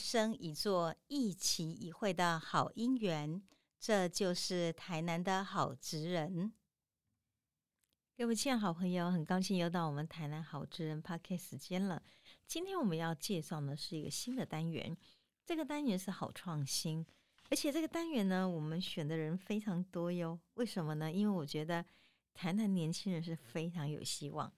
生一座、一期一会的好姻缘。这就是台南的好职人。各位亲爱的好朋友，很高兴又到我们台南好职人 p a r k 时间了。今天我们要介绍的是一个新的单元，这个单元是好创新，而且这个单元呢，我们选的人非常多哟。为什么呢？因为我觉得台南年轻人是非常有希望。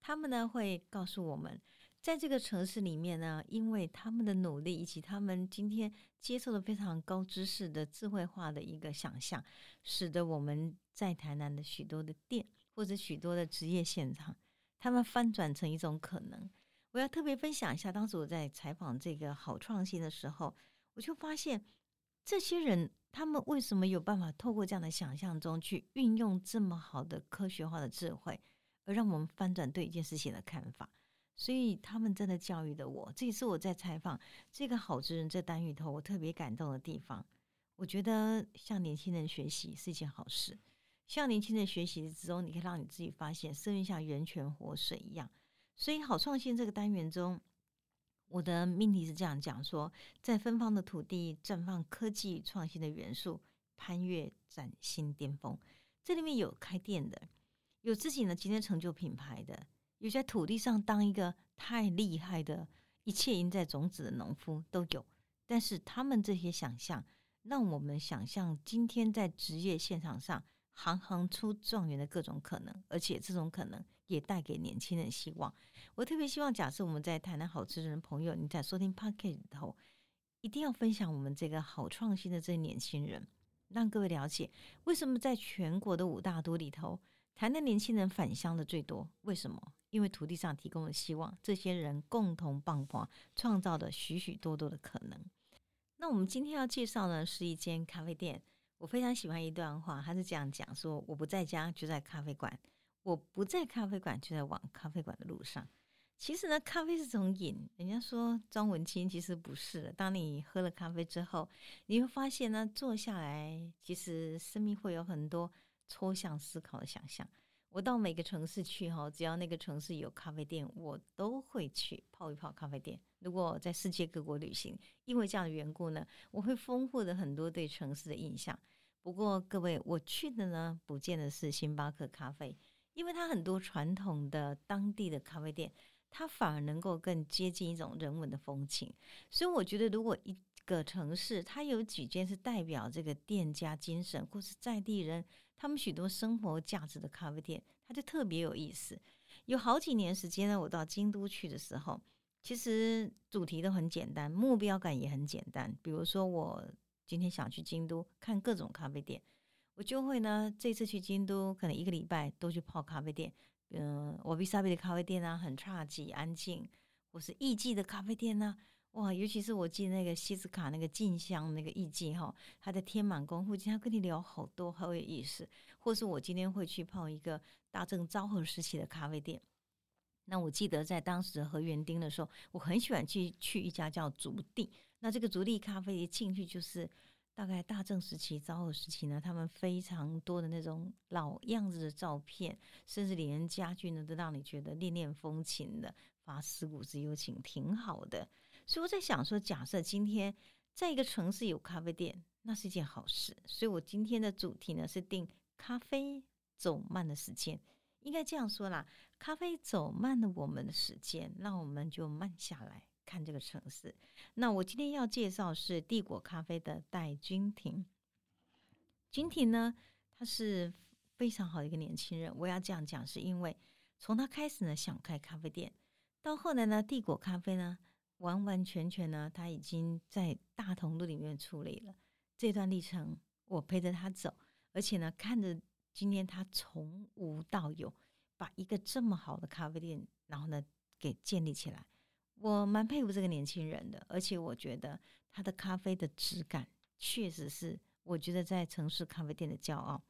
他们呢会告诉我们，在这个城市里面呢，因为他们的努力以及他们今天接受的非常高知识的智慧化的一个想象，使得我们在台南的许多的店或者许多的职业现场，他们翻转成一种可能。我要特别分享一下，当时我在采访这个好创新的时候，我就发现这些人他们为什么有办法透过这样的想象中去运用这么好的科学化的智慧。而让我们翻转对一件事情的看法，所以他们真的教育了我。这也是我在采访这个好之人这单元头，我特别感动的地方。我觉得向年轻人学习是一件好事，向年轻人学习之中，你可以让你自己发现生命像源泉活水一样。所以好创新这个单元中，我的命题是这样讲说：在芬芳的土地绽放科技创新的元素，攀越崭新巅峰。这里面有开店的。有自己呢，今天成就品牌的，有些土地上当一个太厉害的，一切赢在种子的农夫都有。但是他们这些想象，让我们想象今天在职业现场上行行出状元的各种可能，而且这种可能也带给年轻人希望。我特别希望，假设我们在台南好吃的朋友，你在收听 p o c k e t 里头，一定要分享我们这个好创新的这些年轻人，让各位了解为什么在全国的五大都里头。台南年轻人返乡的最多，为什么？因为土地上提供了希望，这些人共同帮忙，创造的许许多多的可能。那我们今天要介绍呢，是一间咖啡店。我非常喜欢一段话，他是这样讲说：“我不在家，就在咖啡馆；我不在咖啡馆，就在往咖啡馆的路上。”其实呢，咖啡是种瘾。人家说装文青，其实不是的。当你喝了咖啡之后，你会发现呢，坐下来，其实生命会有很多。抽象思考的想象，我到每个城市去哈，只要那个城市有咖啡店，我都会去泡一泡咖啡店。如果在世界各国旅行，因为这样的缘故呢，我会丰富的很多对城市的印象。不过各位，我去的呢，不见得是星巴克咖啡，因为它很多传统的当地的咖啡店，它反而能够更接近一种人文的风情。所以我觉得，如果一个城市它有几间是代表这个店家精神，或是在地人。他们许多生活价值的咖啡店，它就特别有意思。有好几年时间呢，我到京都去的时候，其实主题都很简单，目标感也很简单。比如说，我今天想去京都看各种咖啡店，我就会呢，这次去京都可能一个礼拜都去泡咖啡店。嗯，我比萨比的咖啡店啊，很差劲安静，或是艺伎的咖啡店呢。哇，尤其是我记那个西斯卡那个静香那个艺妓哈，他在天满宫附近，他跟你聊好多，好有意思。或是我今天会去泡一个大正昭和时期的咖啡店。那我记得在当时和园丁的时候，我很喜欢去去一家叫竹地。那这个竹地咖啡一进去就是大概大正时期、昭和时期呢，他们非常多的那种老样子的照片，甚至连家具呢都让你觉得恋恋风情的，发思古之幽情，挺好的。所以我在想说，假设今天在一个城市有咖啡店，那是一件好事。所以我今天的主题呢是定咖啡走慢的时间，应该这样说啦：咖啡走慢了我们的时间，那我们就慢下来看这个城市。那我今天要介绍是帝国咖啡的戴君婷。君婷呢，他是非常好的一个年轻人。我要这样讲，是因为从他开始呢想开咖啡店，到后来呢帝国咖啡呢。完完全全呢，他已经在大同路里面处理了这段历程，我陪着他走，而且呢，看着今天他从无到有，把一个这么好的咖啡店，然后呢给建立起来，我蛮佩服这个年轻人的，而且我觉得他的咖啡的质感确实是我觉得在城市咖啡店的骄傲。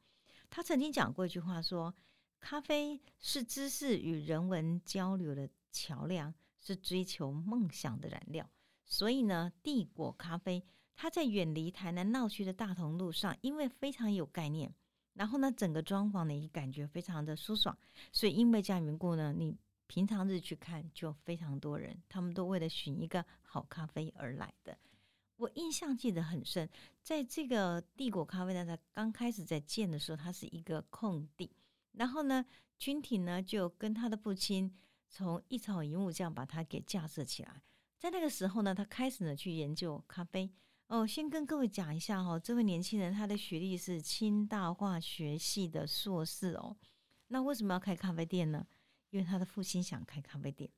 他曾经讲过一句话说：“咖啡是知识与人文交流的桥梁。”是追求梦想的燃料，所以呢，帝国咖啡它在远离台南闹区的大同路上，因为非常有概念，然后呢，整个装潢呢也感觉非常的舒爽，所以因为这样缘故呢，你平常日去看就非常多人，他们都为了寻一个好咖啡而来的。我印象记得很深，在这个帝国咖啡呢，它刚开始在建的时候，它是一个空地。然后呢，君体呢就跟他的父亲从一草一木这样把它给架设起来。在那个时候呢，他开始呢去研究咖啡。哦，先跟各位讲一下哦，这位年轻人他的学历是清大化学系的硕士哦。那为什么要开咖啡店呢？因为他的父亲想开咖啡店。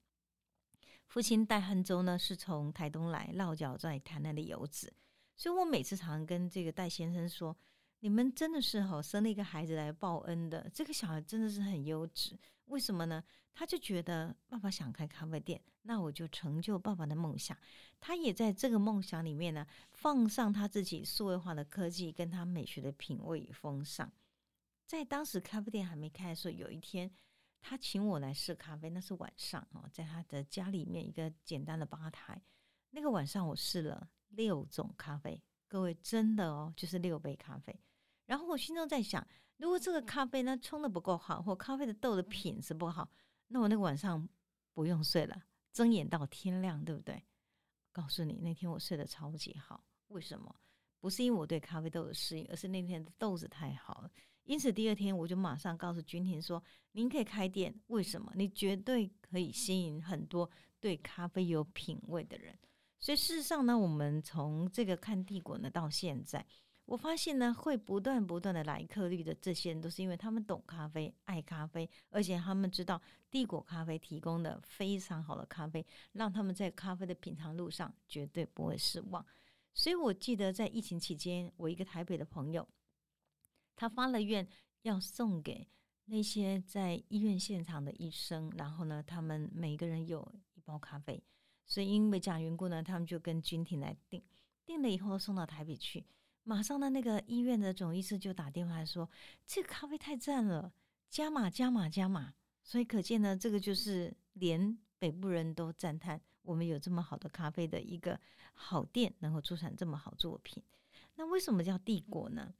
父亲戴汉州呢，是从台东来落脚在台南的游子，所以我每次常跟这个戴先生说：“你们真的是吼生了一个孩子来报恩的，这个小孩真的是很优质。为什么呢？他就觉得爸爸想开咖啡店，那我就成就爸爸的梦想。他也在这个梦想里面呢，放上他自己数位化的科技跟他美学的品味与风尚。在当时咖啡店还没开的时候，有一天。他请我来试咖啡，那是晚上哦，在他的家里面一个简单的吧台。那个晚上我试了六种咖啡，各位真的哦，就是六杯咖啡。然后我心中在想，如果这个咖啡呢冲的不够好，或咖啡的豆的品质不好，那我那个晚上不用睡了，睁眼到天亮，对不对？告诉你，那天我睡得超级好。为什么？不是因为我对咖啡豆的适应，而是那天的豆子太好了。因此，第二天我就马上告诉君婷说：“您可以开店，为什么？你绝对可以吸引很多对咖啡有品味的人。”所以，事实上呢，我们从这个看帝国呢到现在，我发现呢，会不断不断的来客率的这些人，都是因为他们懂咖啡、爱咖啡，而且他们知道帝国咖啡提供的非常好的咖啡，让他们在咖啡的品尝路上绝对不会失望。所以我记得在疫情期间，我一个台北的朋友。他发了愿，要送给那些在医院现场的医生，然后呢，他们每个人有一包咖啡。所以因为这样缘故呢，他们就跟君婷来订，订了以后送到台北去。马上呢，那个医院的总医师就打电话说：“这个咖啡太赞了，加码加码加码。”所以可见呢，这个就是连北部人都赞叹我们有这么好的咖啡的一个好店，能够出产这么好作品。那为什么叫帝国呢？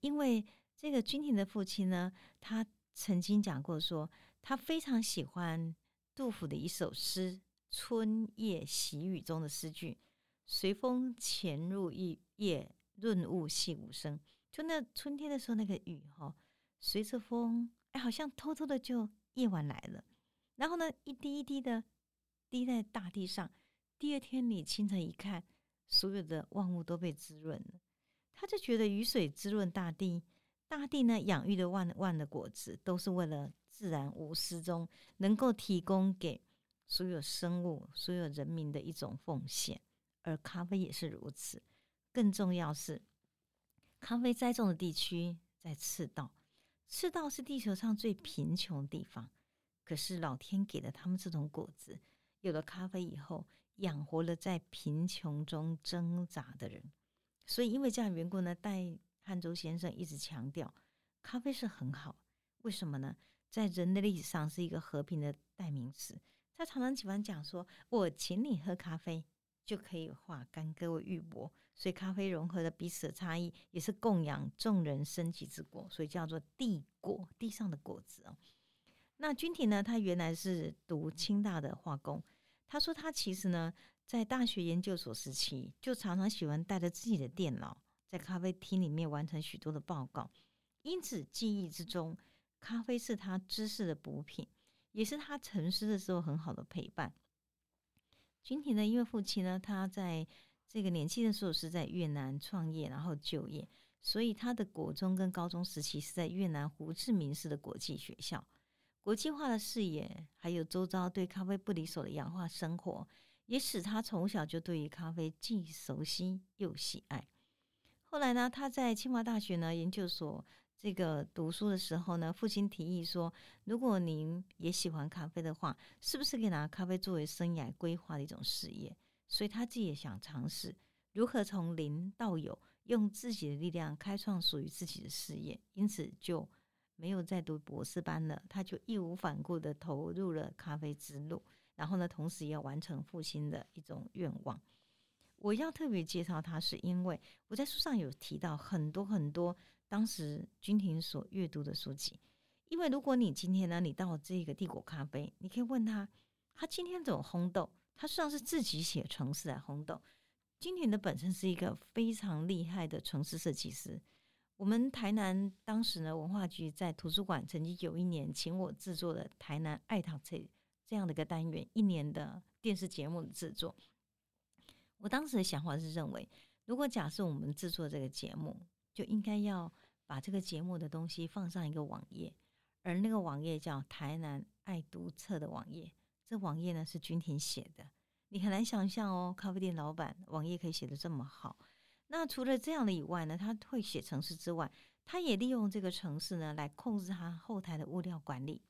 因为这个君婷的父亲呢，他曾经讲过说，他非常喜欢杜甫的一首诗《春夜喜雨》中的诗句：“随风潜入一夜，润物细无声。”就那春天的时候，那个雨哈，随着风，哎，好像偷偷的就夜晚来了。然后呢，一滴一滴的滴在大地上。第二天你清晨一看，所有的万物都被滋润了。他就觉得雨水滋润大地。大地呢，养育的万万的果子，都是为了自然无私中能够提供给所有生物、所有人民的一种奉献。而咖啡也是如此。更重要是，咖啡栽种的地区在赤道，赤道是地球上最贫穷的地方。可是老天给了他们这种果子，有了咖啡以后，养活了在贫穷中挣扎的人。所以因为这样缘故呢，戴。汉周先生一直强调，咖啡是很好。为什么呢？在人的历史上是一个和平的代名词。他常常喜欢讲说：“我请你喝咖啡，就可以化干戈为玉帛。”所以咖啡融合了彼此的差异，也是供养众人生计之果，所以叫做地果，地上的果子哦。那君婷呢？他原来是读清大的化工。他说他其实呢，在大学研究所时期，就常常喜欢带着自己的电脑。在咖啡厅里面完成许多的报告，因此记忆之中，咖啡是他知识的补品，也是他沉思的时候很好的陪伴。君婷呢，因为父亲呢，他在这个年轻的时候是在越南创业，然后就业，所以他的国中跟高中时期是在越南胡志明市的国际学校，国际化的视野，还有周遭对咖啡不离手的洋化生活，也使他从小就对于咖啡既熟悉又喜爱。后来呢，他在清华大学呢研究所这个读书的时候呢，父亲提议说，如果您也喜欢咖啡的话，是不是可以拿咖啡作为生涯规划的一种事业？所以他自己也想尝试如何从零到有，用自己的力量开创属于自己的事业。因此就没有再读博士班了，他就义无反顾的投入了咖啡之路。然后呢，同时也要完成父亲的一种愿望。我要特别介绍他，是因为我在书上有提到很多很多当时君婷所阅读的书籍。因为如果你今天呢，你到这个帝国咖啡，你可以问他，他今天怎么烘豆？他实际上是自己写程式来烘豆。金田的本身是一个非常厉害的城市设计师。我们台南当时呢，文化局在图书馆曾经有一年请我制作的台南爱堂这这样的一个单元，一年的电视节目的制作。我当时的想法是认为，如果假设我们制作这个节目，就应该要把这个节目的东西放上一个网页，而那个网页叫台南爱读册的网页。这网页呢是君婷写的，你很难想象哦，咖啡店老板网页可以写的这么好。那除了这样的以外呢，他会写程式之外，他也利用这个程式呢来控制他后台的物料管理，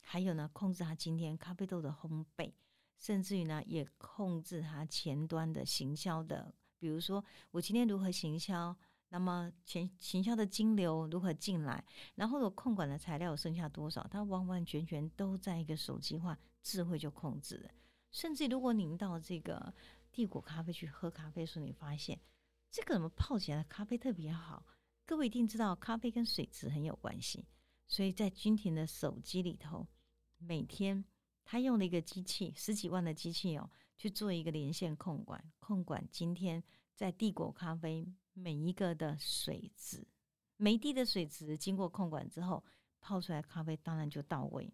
还有呢控制他今天咖啡豆的烘焙。甚至于呢，也控制它前端的行销的，比如说我今天如何行销，那么前行销的金流如何进来，然后我控管的材料剩下多少，他完完全全都在一个手机化智慧就控制了。甚至如果您到这个帝国咖啡去喝咖啡的时候，你发现这个怎么泡起来的咖啡特别好？各位一定知道，咖啡跟水质很有关系，所以在君婷的手机里头，每天。他用了一个机器，十几万的机器哦，去做一个连线控管，控管今天在帝国咖啡每一个的水质，每一滴的水质经过控管之后，泡出来咖啡当然就到位。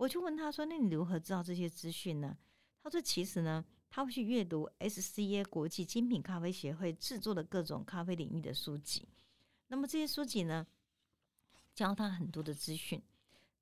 我就问他说：“那你如何知道这些资讯呢？”他说：“其实呢，他会去阅读 SCA 国际精品咖啡协会制作的各种咖啡领域的书籍，那么这些书籍呢，教他很多的资讯。”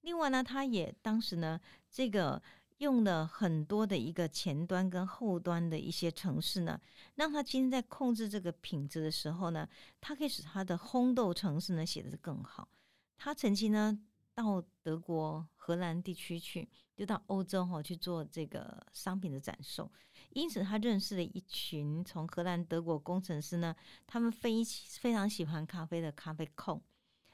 另外呢，他也当时呢，这个用了很多的一个前端跟后端的一些程式呢，让他今天在控制这个品质的时候呢，他可以使他的烘豆程式呢写的更好。他曾经呢到德国、荷兰地区去，就到欧洲哈去做这个商品的展售，因此他认识了一群从荷兰、德国工程师呢，他们非非常喜欢咖啡的咖啡控。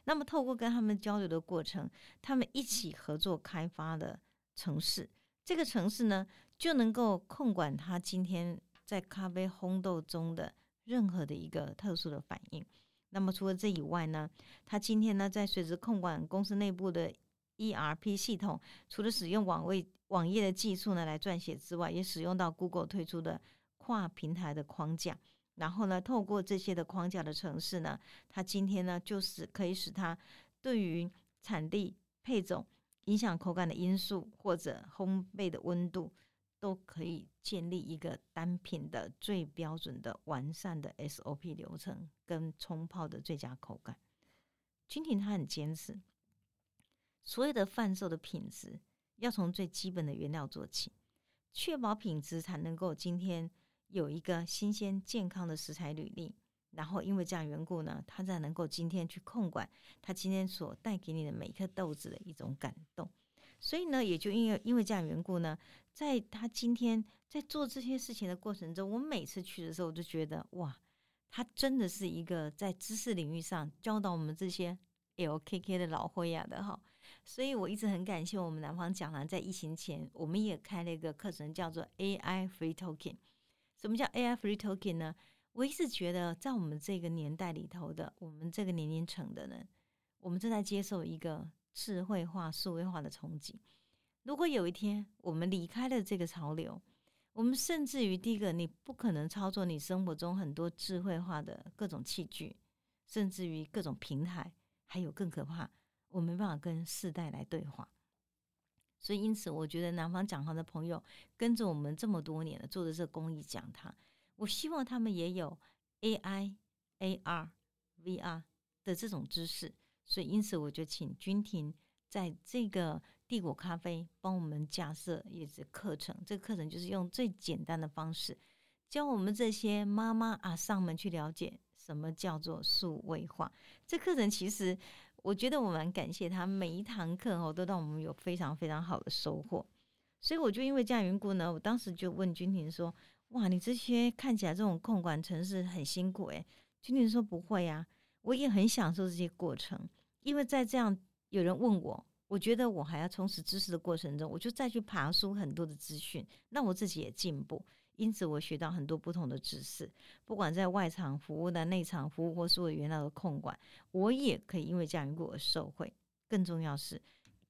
那么，透过跟他们交流的过程，他们一起合作开发的城市，这个城市呢，就能够控管他今天在咖啡烘豆中的任何的一个特殊的反应。那么，除了这以外呢，他今天呢，在随着控管公司内部的 ERP 系统，除了使用网位网页的技术呢来撰写之外，也使用到 Google 推出的跨平台的框架。然后呢，透过这些的框架的城市呢，它今天呢，就是可以使它对于产地、配种、影响口感的因素或者烘焙的温度，都可以建立一个单品的最标准的完善的 SOP 流程跟冲泡的最佳口感。君婷他很坚持，所有的贩售的品质要从最基本的原料做起，确保品质才能够今天。有一个新鲜健康的食材履历，然后因为这样缘故呢，他才能够今天去控管他今天所带给你的每一颗豆子的一种感动。所以呢，也就因为因为这样缘故呢，在他今天在做这些事情的过程中，我每次去的时候，我就觉得哇，他真的是一个在知识领域上教导我们这些 LKK 的老灰呀的哈。所以我一直很感谢我们南方讲堂在疫情前，我们也开了一个课程，叫做 AI Free Token。什么叫 AI Free Token 呢？我一直觉得，在我们这个年代里头的，我们这个年龄层的人，我们正在接受一个智慧化、数位化的冲击。如果有一天我们离开了这个潮流，我们甚至于第一个，你不可能操作你生活中很多智慧化的各种器具，甚至于各种平台，还有更可怕，我没办法跟世代来对话。所以，因此，我觉得南方讲堂的朋友跟着我们这么多年了，做的这公益讲堂，我希望他们也有 AI、AR、VR 的这种知识。所以，因此，我就请君婷在这个帝国咖啡帮我们架设一是课程。这个课程就是用最简单的方式教我们这些妈妈啊上门去了解什么叫做数位化。这课程其实。我觉得我蛮感谢他，每一堂课哦都让我们有非常非常好的收获，所以我就因为这样缘故呢，我当时就问君婷说：“哇，你这些看起来这种控管程式很辛苦诶。”君婷说：“不会呀，我也很享受这些过程，因为在这样有人问我，我觉得我还要充实知识的过程中，我就再去爬书很多的资讯，让我自己也进步。”因此，我学到很多不同的知识，不管在外场服务的、内场服务，或是我原来的控管，我也可以因为这样一个受惠。更重要是，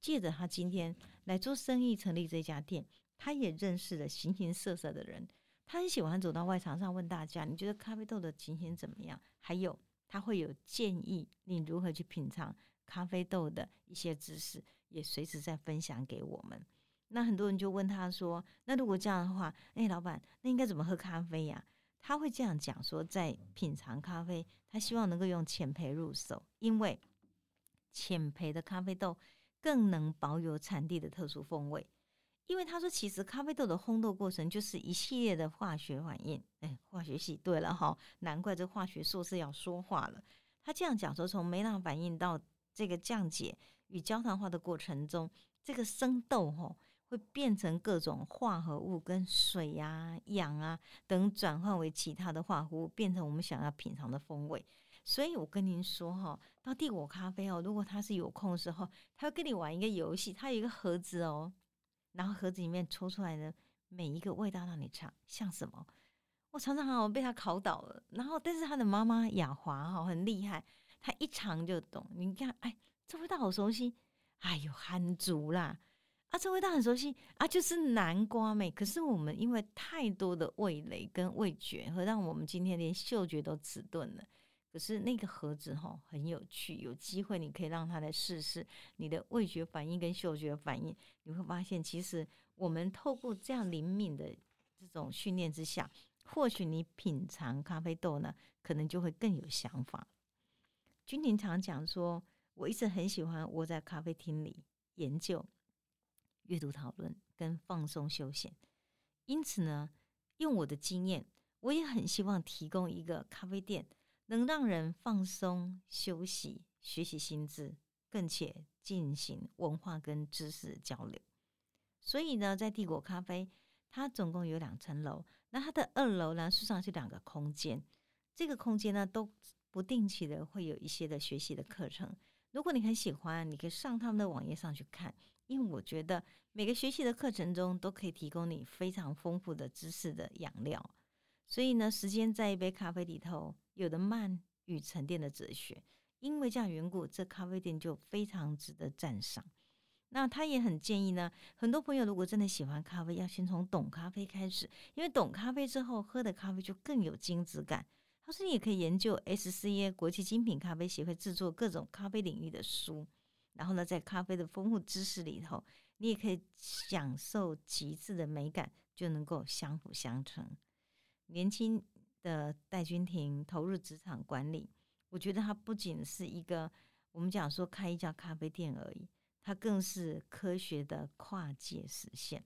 借着他今天来做生意，成立这家店，他也认识了形形色色的人。他很喜欢走到外场上问大家：“你觉得咖啡豆的情形怎么样？”还有他会有建议你如何去品尝咖啡豆的一些知识，也随时在分享给我们。那很多人就问他说：“那如果这样的话，哎，老板，那应该怎么喝咖啡呀？”他会这样讲说：“在品尝咖啡，他希望能够用浅焙入手，因为浅焙的咖啡豆更能保有产地的特殊风味。”因为他说，其实咖啡豆的烘豆过程就是一系列的化学反应。哎，化学系对了哈，难怪这化学硕士要说话了。他这样讲说，从梅朗反应到这个降解与焦糖化的过程中，这个生豆哈会变成各种化合物，跟水呀、氧啊等转换为其他的化合物，变成我们想要品尝的风味。所以我跟您说哈，到帝国咖啡哦，如果他是有空的时候，他会跟你玩一个游戏，他有一个盒子哦。然后盒子里面抽出来的每一个味道让你尝，像什么？我常常好被他考倒了。然后，但是他的妈妈雅华哈很厉害，他一尝就懂。你看，哎，这味道好熟悉，哎呦，憨竹啦！啊，这味道很熟悉啊，就是南瓜味。可是我们因为太多的味蕾跟味觉，会让我们今天连嗅觉都迟钝了。可是那个盒子哈很有趣，有机会你可以让他来试试你的味觉反应跟嗅觉反应，你会发现其实我们透过这样灵敏的这种训练之下，或许你品尝咖啡豆呢，可能就会更有想法。君婷常讲说，我一直很喜欢窝在咖啡厅里研究、阅读、讨论跟放松休闲，因此呢，用我的经验，我也很希望提供一个咖啡店。能让人放松、休息、学习心智，更且进行文化跟知识交流。所以呢，在帝国咖啡，它总共有两层楼。那它的二楼呢，实际上是两个空间。这个空间呢，都不定期的会有一些的学习的课程。如果你很喜欢，你可以上他们的网页上去看。因为我觉得每个学习的课程中，都可以提供你非常丰富的知识的养料。所以呢，时间在一杯咖啡里头。有的慢与沉淀的哲学，因为这样缘故，这咖啡店就非常值得赞赏。那他也很建议呢，很多朋友如果真的喜欢咖啡，要先从懂咖啡开始，因为懂咖啡之后，喝的咖啡就更有精致感。他说，你也可以研究 SCA 国际精品咖啡协会制作各种咖啡领域的书，然后呢，在咖啡的丰富知识里头，你也可以享受极致的美感，就能够相辅相成。年轻。的戴君婷投入职场管理，我觉得他不仅是一个我们讲说开一家咖啡店而已，他更是科学的跨界实现。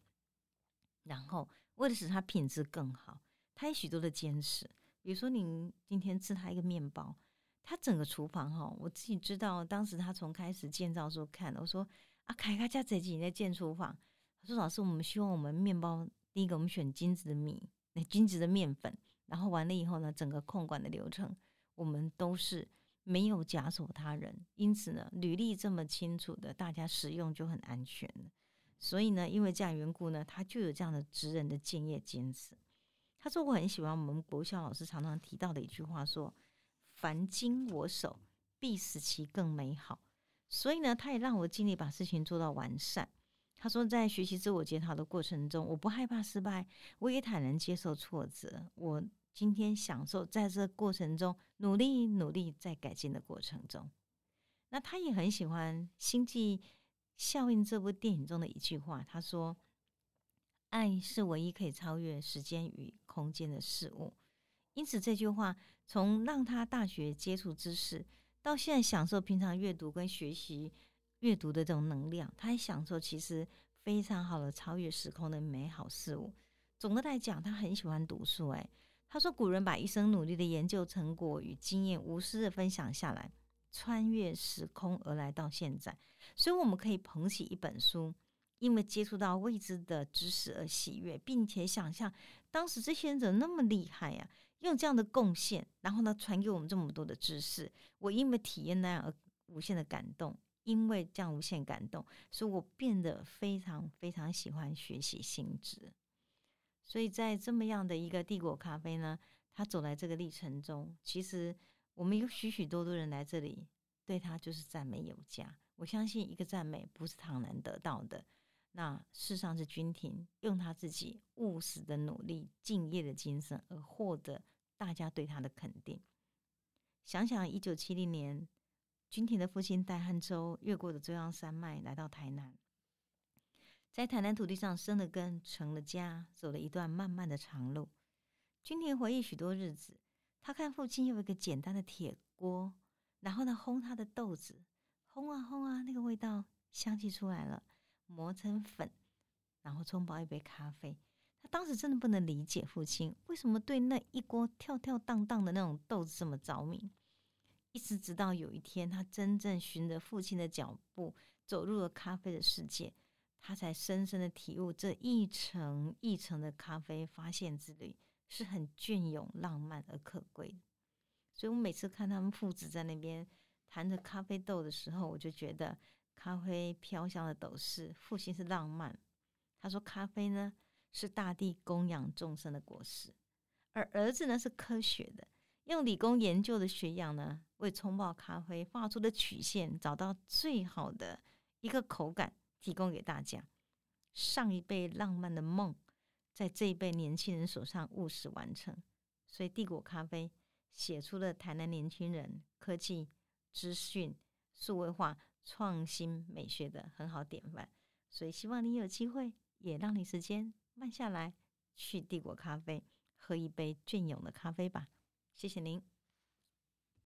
然后为了使它品质更好，他有许多的坚持。比如说，您今天吃他一个面包，他整个厨房哈，我自己知道，当时他从开始建造时候看，我说啊，凯凯家这几年在建厨房，他说老师，我们希望我们面包第一个我们选金子的米，那精致的面粉。然后完了以后呢，整个控管的流程，我们都是没有假手他人，因此呢，履历这么清楚的，大家使用就很安全。所以呢，因为这样缘故呢，他就有这样的职人的建业坚持。他说我很喜欢我们国校老师常常提到的一句话，说凡经我手，必使其更美好。所以呢，他也让我尽力把事情做到完善。他说，在学习自我检讨的过程中，我不害怕失败，我也坦然接受挫折。我今天享受在这过程中努力努力在改进的过程中，那他也很喜欢《星际效应》这部电影中的一句话，他说：“爱是唯一可以超越时间与空间的事物。”因此，这句话从让他大学接触知识，到现在享受平常阅读跟学习阅读的这种能量，他还享受其实非常好的超越时空的美好事物。总的来讲，他很喜欢读书，哎。他说：“古人把一生努力的研究成果与经验无私的分享下来，穿越时空而来到现在，所以我们可以捧起一本书，因为接触到未知的知识而喜悦，并且想象当时这些人怎么那么厉害呀？用这样的贡献，然后呢，传给我们这么多的知识。我因为体验那样而无限的感动，因为这样无限感动，所以我变得非常非常喜欢学习新知。”所以在这么样的一个帝国咖啡呢，他走来这个历程中，其实我们有许许多多人来这里，对他就是赞美有加。我相信一个赞美不是唐南得到的，那事实上是君婷用他自己务实的努力、敬业的精神而获得大家对他的肯定。想想一九七零年，君婷的父亲戴汉洲越过了中央山脉来到台南，在台南土地上生了根、成了家，走了一段漫漫的长路。君婷回忆许多日子，他看父亲用一个简单的铁锅，然后呢烘他的豆子。烘啊烘啊，那个味道香气出来了，磨成粉，然后冲泡一杯咖啡。他当时真的不能理解父亲为什么对那一锅跳跳荡荡的那种豆子这么着迷。一直直到有一天，他真正循着父亲的脚步走入了咖啡的世界，他才深深的体悟这一层一层的咖啡发现之旅是很隽永、浪漫而可贵的。所以我每次看他们父子在那边。谈着咖啡豆的时候，我就觉得咖啡飘香的斗士，父亲是浪漫。他说咖啡呢是大地供养众生的果实，而儿子呢是科学的，用理工研究的学养呢，为冲泡咖啡画出的曲线，找到最好的一个口感，提供给大家。上一辈浪漫的梦，在这一辈年轻人手上务实完成，所以帝国咖啡写出了台南年轻人科技。资讯数位化、创新美学的很好典范，所以希望你有机会，也让你时间慢下来，去帝国咖啡喝一杯隽永的咖啡吧。谢谢您。